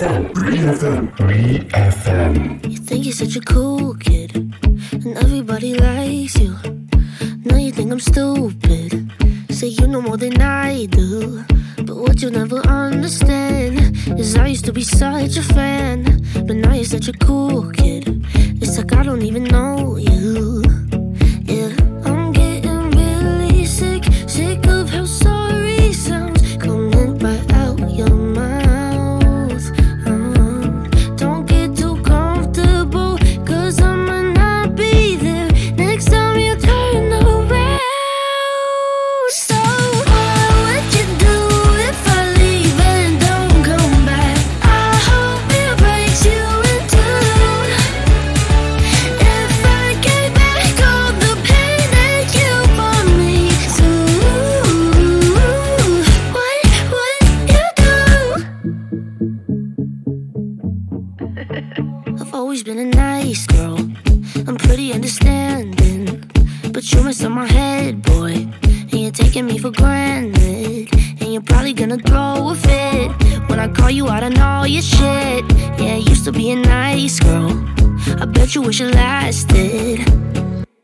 FM, FM, FM. You think you're such a cool kid, and everybody likes you. Now you think I'm stupid. Say you know more than I do. But what you'll never understand is I used to be such a fan, but now you're such a cool kid. It's like I don't even know you. Always been a nice girl. I'm pretty understanding. But you mess up my head, boy. And you're taking me for granted. And you're probably gonna throw a fit when I call you out on all your shit. Yeah, I used to be a nice girl. I bet you wish it lasted.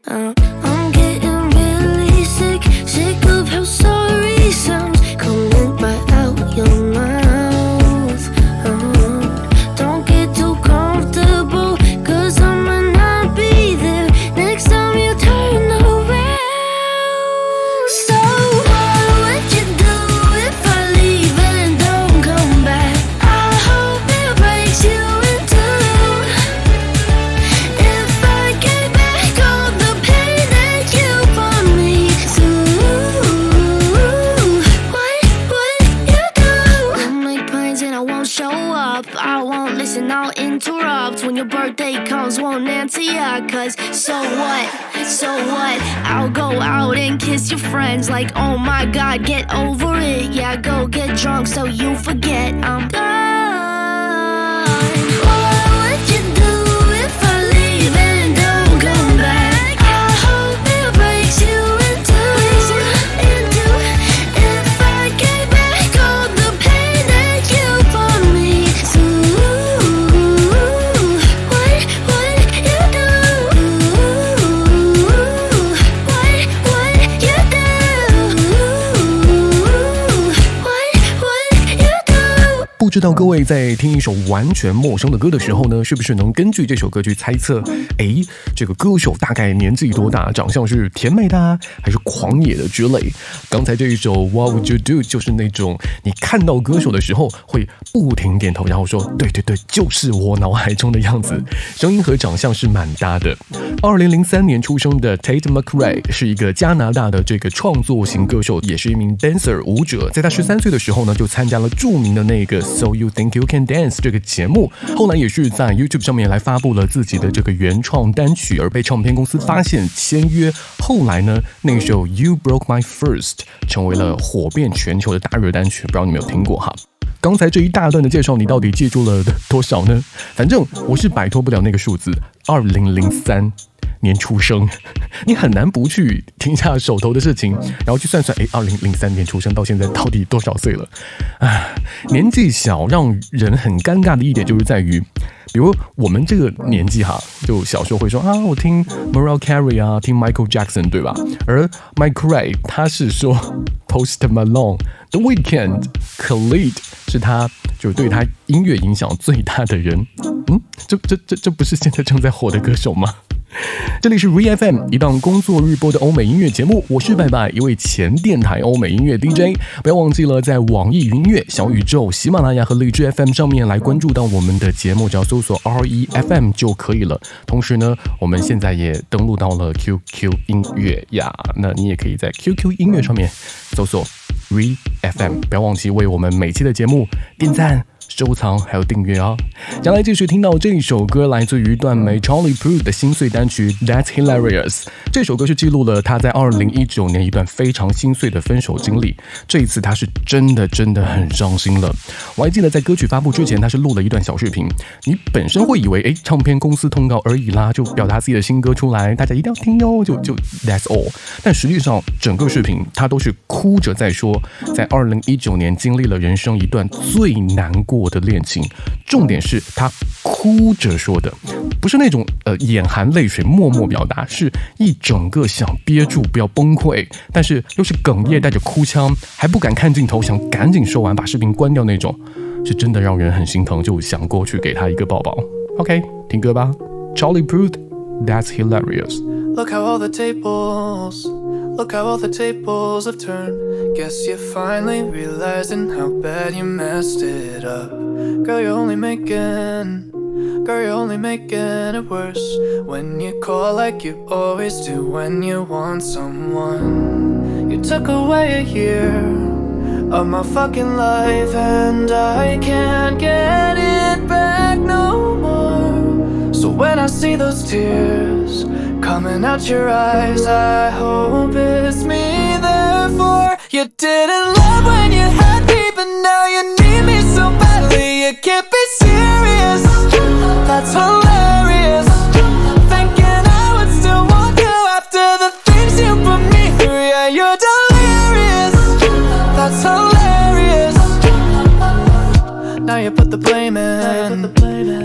Uh, won't I'll interrupt. When your birthday comes, won't answer ya. Cause so what? So what? I'll go out and kiss your friends like, oh my god, get over it. Yeah, go get drunk so you forget I'm gone. 知道各位在听一首完全陌生的歌的时候呢，是不是能根据这首歌去猜测，诶，这个歌手大概年纪多大，长相是甜美的啊，还是狂野的之类？刚才这一首 What Would You Do 就是那种你看到歌手的时候会不停点头，然后说对对对，就是我脑海中的样子，声音和长相是蛮搭的。二零零三年出生的 Tate McRae 是一个加拿大的这个创作型歌手，也是一名 dancer 舞者。在他十三岁的时候呢，就参加了著名的那个 You Think You Can Dance 这个节目，后来也是在 YouTube 上面来发布了自己的这个原创单曲，而被唱片公司发现签约。后来呢，那首 You Broke My First 成为了火遍全球的大热单曲，不知道你们有听过哈？刚才这一大段的介绍，你到底记住了多少呢？反正我是摆脱不了那个数字，二零零三年出生，你很难不去听一下手头的事情，然后去算算，哎，二零零三年出生到现在到底多少岁了？啊，年纪小让人很尴尬的一点就是在于，比如我们这个年纪哈，就小时候会说啊，我听 Mariah Carey 啊，听 Michael Jackson 对吧？而 Mike Ray 他是说 Post Malone、The Weeknd、Khalid 是他就对他音乐影响最大的人。嗯，这这这这不是现在正在火的歌手吗？这里是 VFM 一档工作日播的欧美音乐节目，我是拜拜，一位前电台欧美音乐 DJ。不要忘记了在网易云音乐、小宇宙、喜马拉雅和荔枝 FM 上面来关注到我们的节目，只要搜索 REFM 就可以了。同时呢，我们现在也登录到了 QQ 音乐呀，那你也可以在 QQ 音乐上面搜索 VFM，不要忘记为我们每期的节目点赞。收藏还有订阅啊！将来继续听到这一首歌，来自于段眉 Charlie Puth 的心碎单曲《That's Hilarious》。这首歌是记录了他在2019年一段非常心碎的分手经历。这一次他是真的真的很伤心了。我还记得在歌曲发布之前，他是录了一段小视频。你本身会以为，哎，唱片公司通告而已啦，就表达自己的新歌出来，大家一定要听哟，就就 That's all。但实际上，整个视频他都是哭着在说，在2019年经历了人生一段最难过。过的恋情，重点是他哭着说的，不是那种呃眼含泪水默默表达，是一整个想憋住不要崩溃，但是又是哽咽带着哭腔，还不敢看镜头，想赶紧说完把视频关掉那种，是真的让人很心疼，就想过去给他一个抱抱。OK，听歌吧，Charlie Puth，That's hilarious。Look how all the tables, look how all the tables have turned. Guess you're finally realizing how bad you messed it up. Girl, you're only making, girl, you're only making it worse. When you call like you always do when you want someone. You took away a year of my fucking life, and I can't get it back no. So when I see those tears coming out your eyes, I hope it's me. Therefore, you didn't love when you had me, but now you need me so badly. You can't be serious. That's hilarious. Thinking I would still want you after the things you put me through. Yeah, you're delirious. That's hilarious. Now you put the blame in.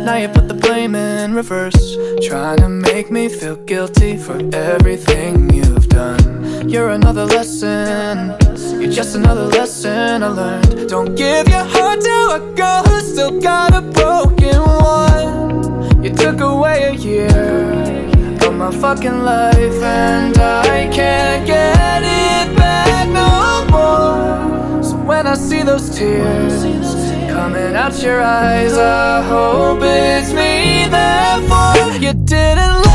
Now you put the blame in reverse. Trying to make me feel guilty for everything you've done. You're another lesson. You're just another lesson I learned. Don't give your heart to a girl who's still got a broken one. You took away a year of my fucking life, and I can't get it back no more. So when I see those tears coming out your eyes, I hope it's me. Therefore, you didn't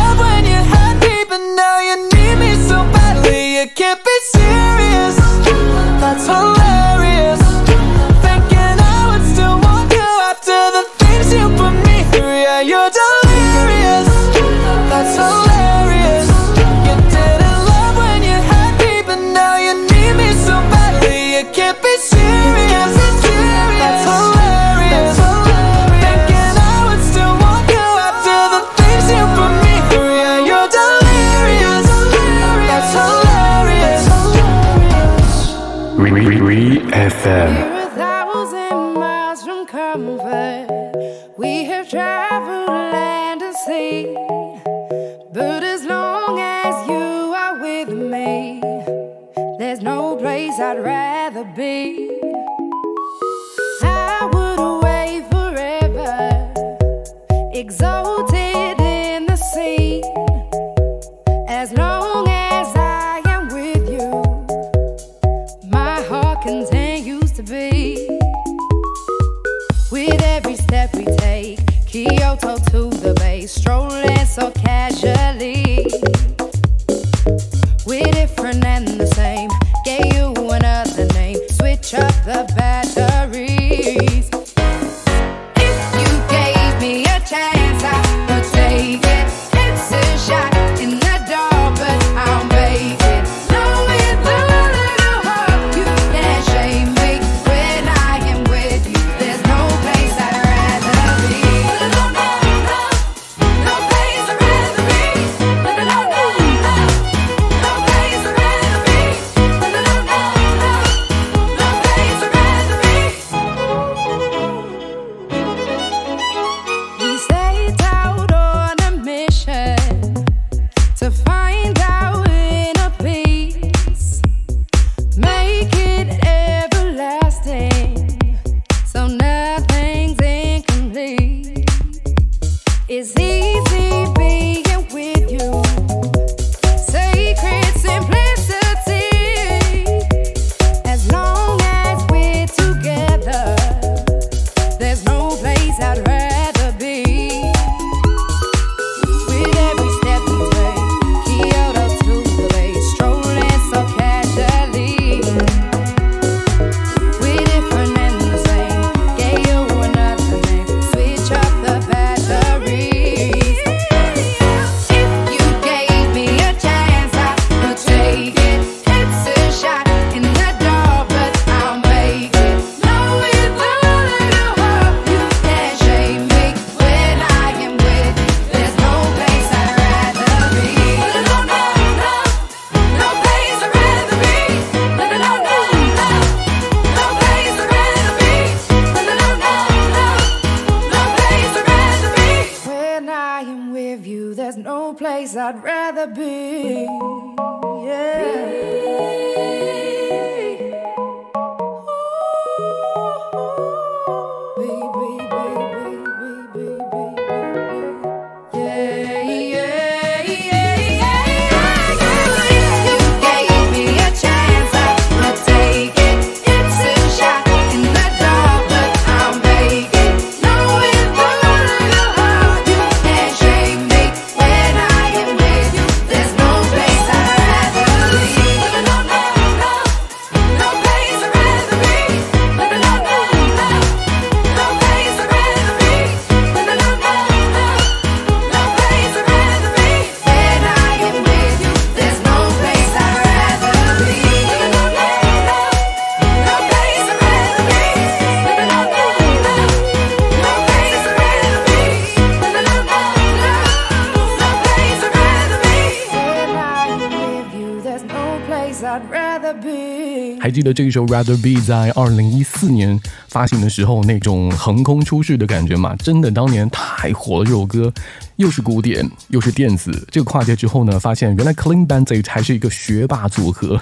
记得这一首《Rather Be》在二零一四年发行的时候那种横空出世的感觉吗？真的，当年太火了。这首歌又是古典又是电子，这个跨界之后呢，发现原来 Clean Bandit 还是一个学霸组合，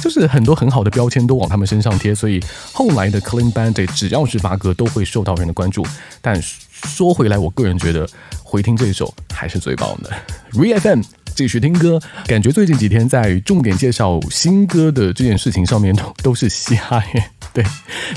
就是很多很好的标签都往他们身上贴，所以后来的 Clean Bandit 只要是发歌都会受到人的关注。但说回来，我个人觉得回听这首还是最棒的。Re FM 继续听歌，感觉最近几天在重点介绍新歌的这件事情上面都都是嘻哈耶。对，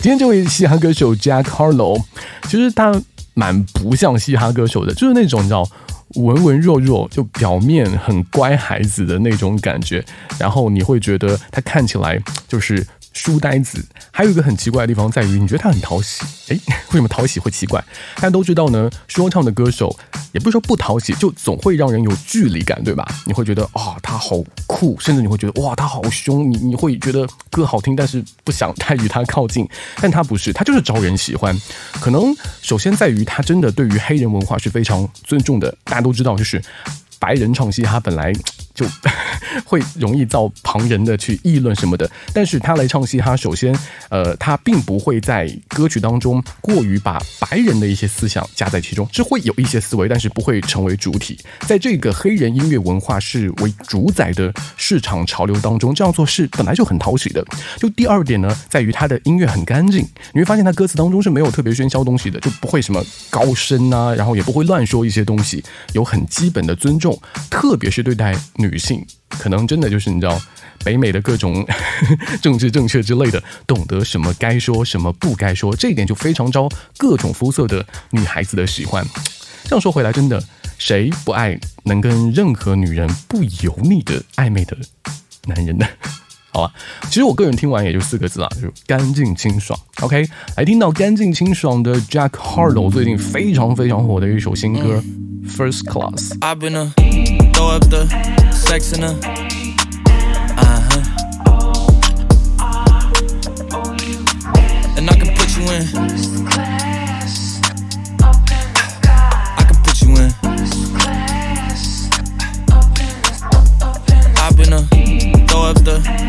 今天这位嘻哈歌手 Jack Harlow，其实他蛮不像嘻哈歌手的，就是那种你知道。文文弱弱，就表面很乖孩子的那种感觉，然后你会觉得他看起来就是书呆子。还有一个很奇怪的地方在于，你觉得他很讨喜，诶，为什么讨喜会奇怪？大家都知道呢，说唱的歌手也不是说不讨喜，就总会让人有距离感，对吧？你会觉得啊、他好酷，甚至你会觉得哇，他好凶，你你会觉得歌好听，但是不想太与他靠近。但他不是，他就是招人喜欢。可能首先在于他真的对于黑人文化是非常尊重的。大家都知道，就是白人唱嘻哈本来就 会容易遭旁人的去议论什么的，但是他来唱嘻哈，首先，呃，他并不会在歌曲当中过于把白人的一些思想加在其中，是会有一些思维，但是不会成为主体。在这个黑人音乐文化是为主宰的市场潮流当中，这样做是本来就很讨喜的。就第二点呢，在于他的音乐很干净，你会发现他歌词当中是没有特别喧嚣东西的，就不会什么高声啊，然后也不会乱说一些东西，有很基本的尊重，特别是对待女女性，可能真的就是你知道。北美的各种 政治正确之类的，懂得什么该说，什么不该说，这一点就非常招各种肤色的女孩子的喜欢。这样说回来，真的谁不爱能跟任何女人不油腻的暧昧的男人呢？好吧，其实我个人听完也就四个字啊，就是干净清爽。OK，来听到干净清爽的 Jack Harlow 最近非常非常火的一首新歌《First Class》。The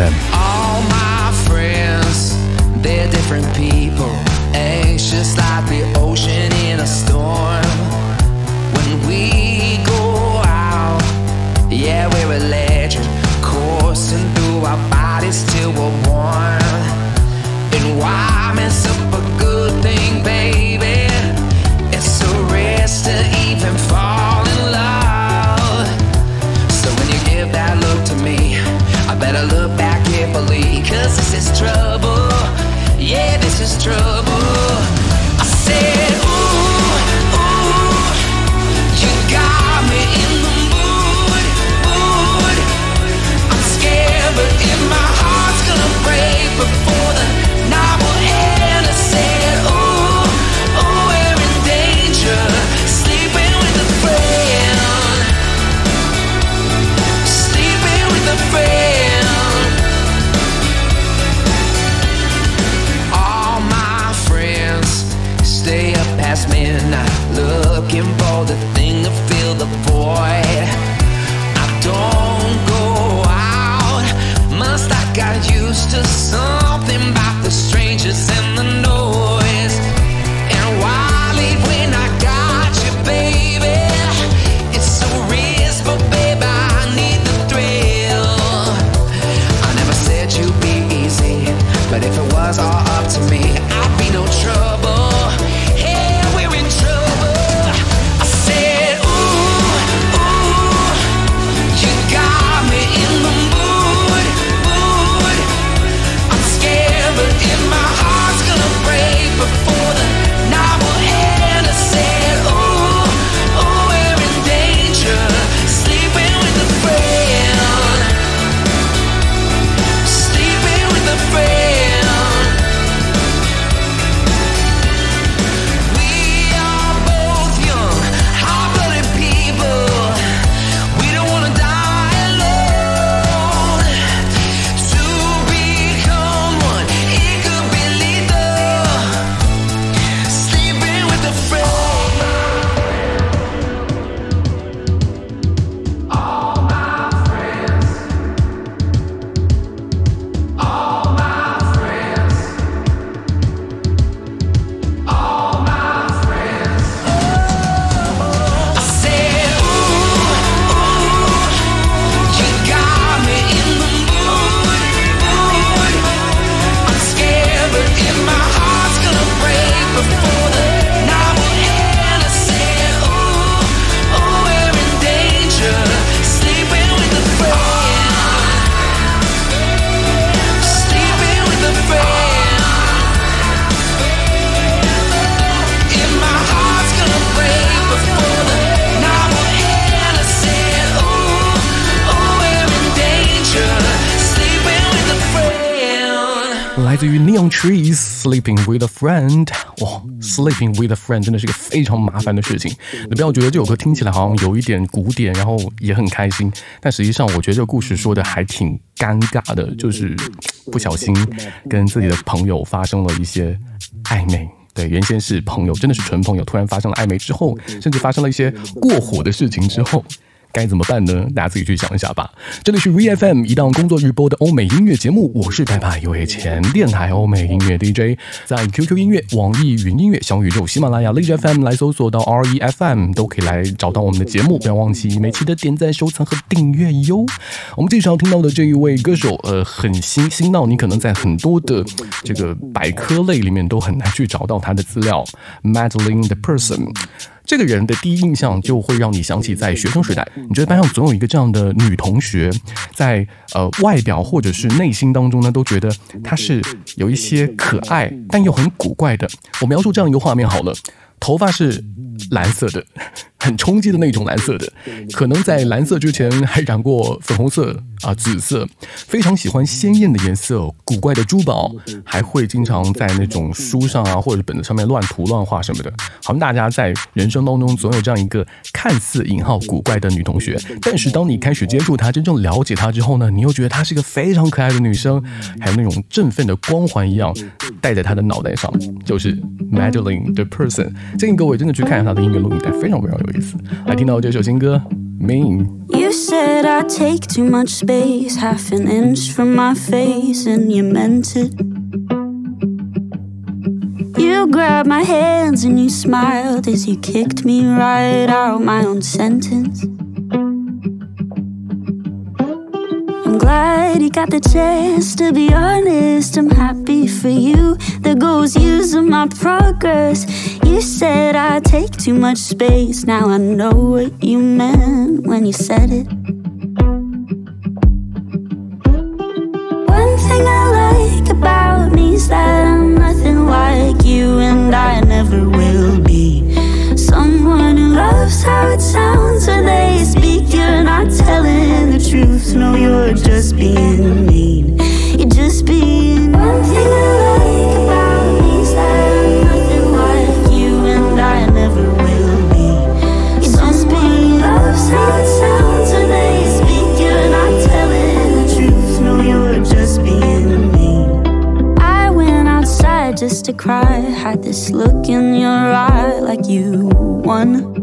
10. sleeping with a friend 哇 sleeping with a friend 真的是个非常麻烦的事情。你不要觉得这首歌听起来好像有一点古典然后也很开心。但实际上我觉得这个故事说的还挺尴尬的就是不小心跟自己的朋友发生了一些暧昧。对原先是朋友真的是纯朋友突然发生了暧昧之后甚至发生了一些过火的事情之后该怎么办呢？大家自己去想一下吧。这里是 VFM 一档工作日播的欧美音乐节目，我是白白有前电台欧美音乐 DJ，在 QQ 音乐、网易云音乐、小宇宙、喜马拉雅、荔枝 FM 来搜索到 REFM 都可以来找到我们的节目。不要忘记每期的点赞、收藏和订阅哟。我们经常听到的这一位歌手，呃，很新新到你可能在很多的这个百科类里面都很难去找到他的资料。Madeline the person，这个人的第一印象就会让你想起在学生时代，你觉得班上总有一个这样的女同学，在呃外表或者是内心当中呢，都觉得她是有一些可爱但又很古怪的。我描述这样一个画面好了，头发是蓝色的。很冲击的那种蓝色的，可能在蓝色之前还染过粉红色啊、紫色，非常喜欢鲜艳的颜色，古怪的珠宝，还会经常在那种书上啊或者本子上面乱涂乱画什么的。好像大家在人生当中总有这样一个看似引号古怪的女同学，但是当你开始接触她，真正了解她之后呢，你又觉得她是一个非常可爱的女生，还有那种振奋的光环一样戴在她的脑袋上，就是 Madeline the Person。建议各位真的去看一下 You said I take too much space, half an inch from my face, and you meant it. You grabbed my hands and you smiled as you kicked me right out my own sentence. Glad you got the chance to be honest. I'm happy for you. The goals using my progress. You said I take too much space. Now I know what you meant when you said it. One thing I like about me is that I'm nothing like you, and I never will be. Someone who loves how it sounds when they speak. You're not telling the truth, no, you're just being mean. You're just being one thing I like about me is that I'm nothing like you, and I never will be. You're just being loves how it sounds when they speak. You're not telling the truth, no, you're just being mean. I went outside just to cry, had this look in your eye like you won.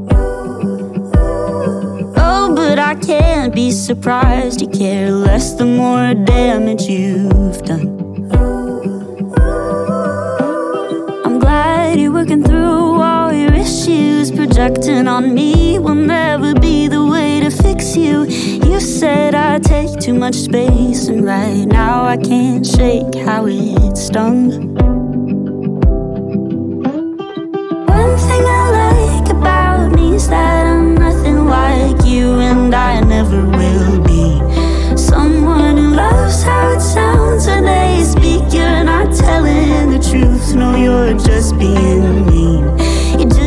Can't be surprised. You care less the more damage you've done. I'm glad you're working through all your issues. Projecting on me will never be the way to fix you. You said I take too much space, and right now I can't shake how it stung. One thing I like about me is that you, and I never will be. Someone who loves how it sounds when they speak. You're not telling the truth, no, you're just being mean. You're just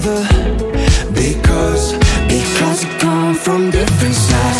never Because, because we come from different sides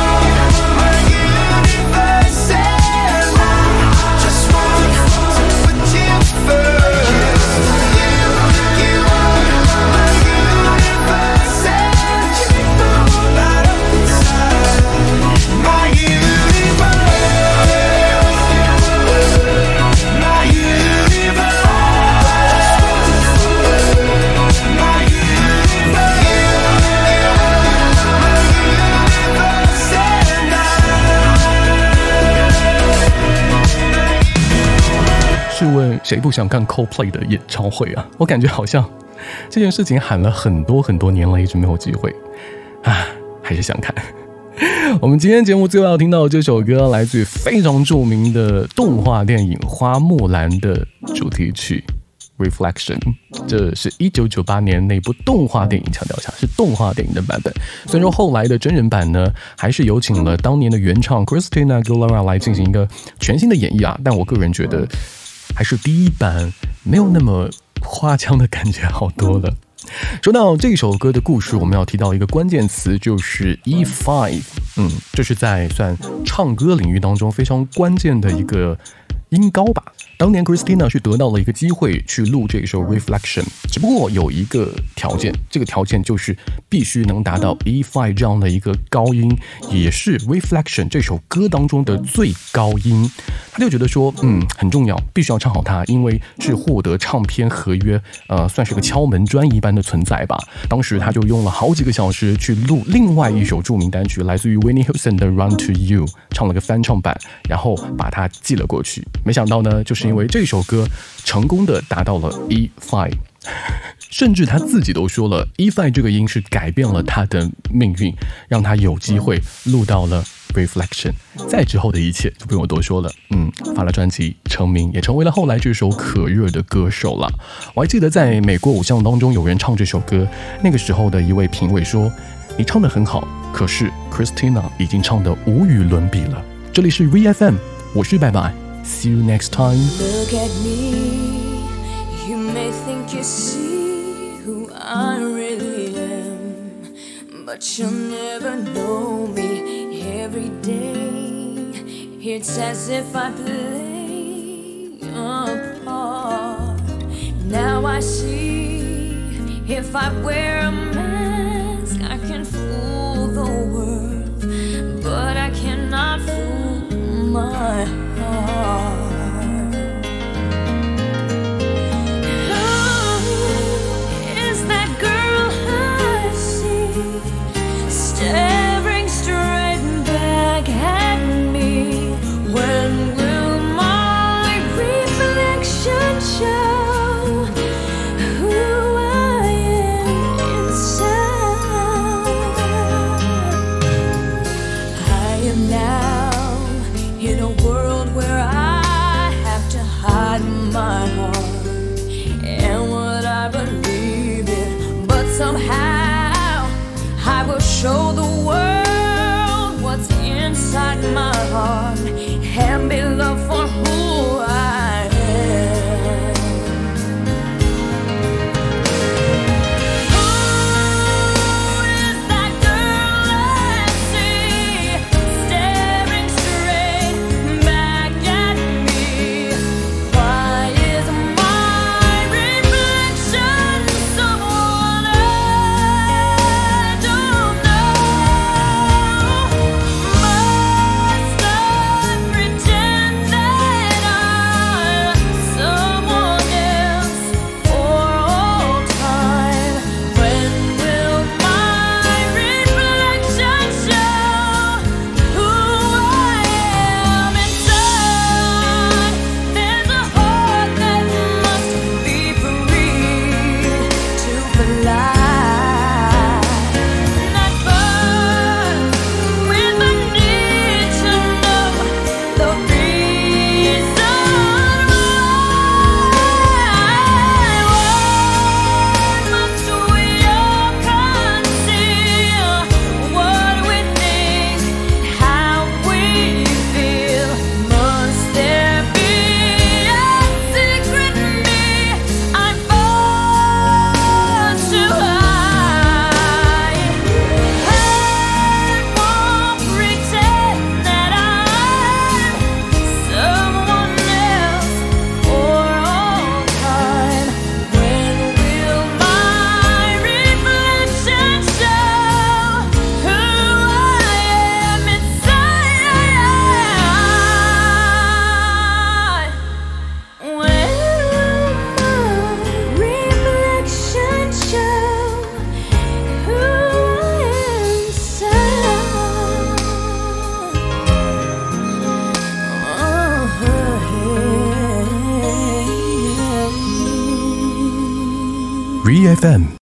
谁不想看 Coldplay 的演唱会啊？我感觉好像这件事情喊了很多很多年了，一直没有机会啊，还是想看。我们今天节目最后要听到的这首歌，来自于非常著名的动画电影《花木兰》的主题曲《Reflection》，这是一九九八年那部动画电影，强调一下是动画电影的版本。虽然说后来的真人版呢，还是有请了当年的原唱 Christina Aguilera 来进行一个全新的演绎啊，但我个人觉得还是第一版没有那么夸张的感觉好多了。说到这首歌的故事，我们要提到一个关键词，就是 E five。嗯，这是在算唱歌领域当中非常关键的一个音高吧。当年 Christina 是得到了一个机会去录这首 Reflection，只不过有一个条件，这个条件就是必须能达到 E five 这样的一个高音，也是 Reflection 这首歌当中的最高音。他就觉得说，嗯，很重要，必须要唱好它，因为是获得唱片合约，呃，算是个敲门砖一般的存在吧。当时他就用了好几个小时去录另外一首著名单曲，来自于 Winnie Houston 的《Run to You》，唱了个翻唱版，然后把它寄了过去。没想到呢，就是因为这首歌成功的达到了 E five。甚至他自己都说了，E five 这个音是改变了他的命运，让他有机会录到了 Reflection。再之后的一切就不用我多说了，嗯，发了专辑，成名，也成为了后来这首可热的歌手了。我还记得在美国偶像当中有人唱这首歌，那个时候的一位评委说：“你唱的很好，可是 Christina 已经唱的无与伦比了。”这里是 VFM，我是拜拜，See you next time。Look at me. You may think you see who I really am, but you'll never know me every day. It's as if I play a part. Now I see if I wear a mask, I can fool the world,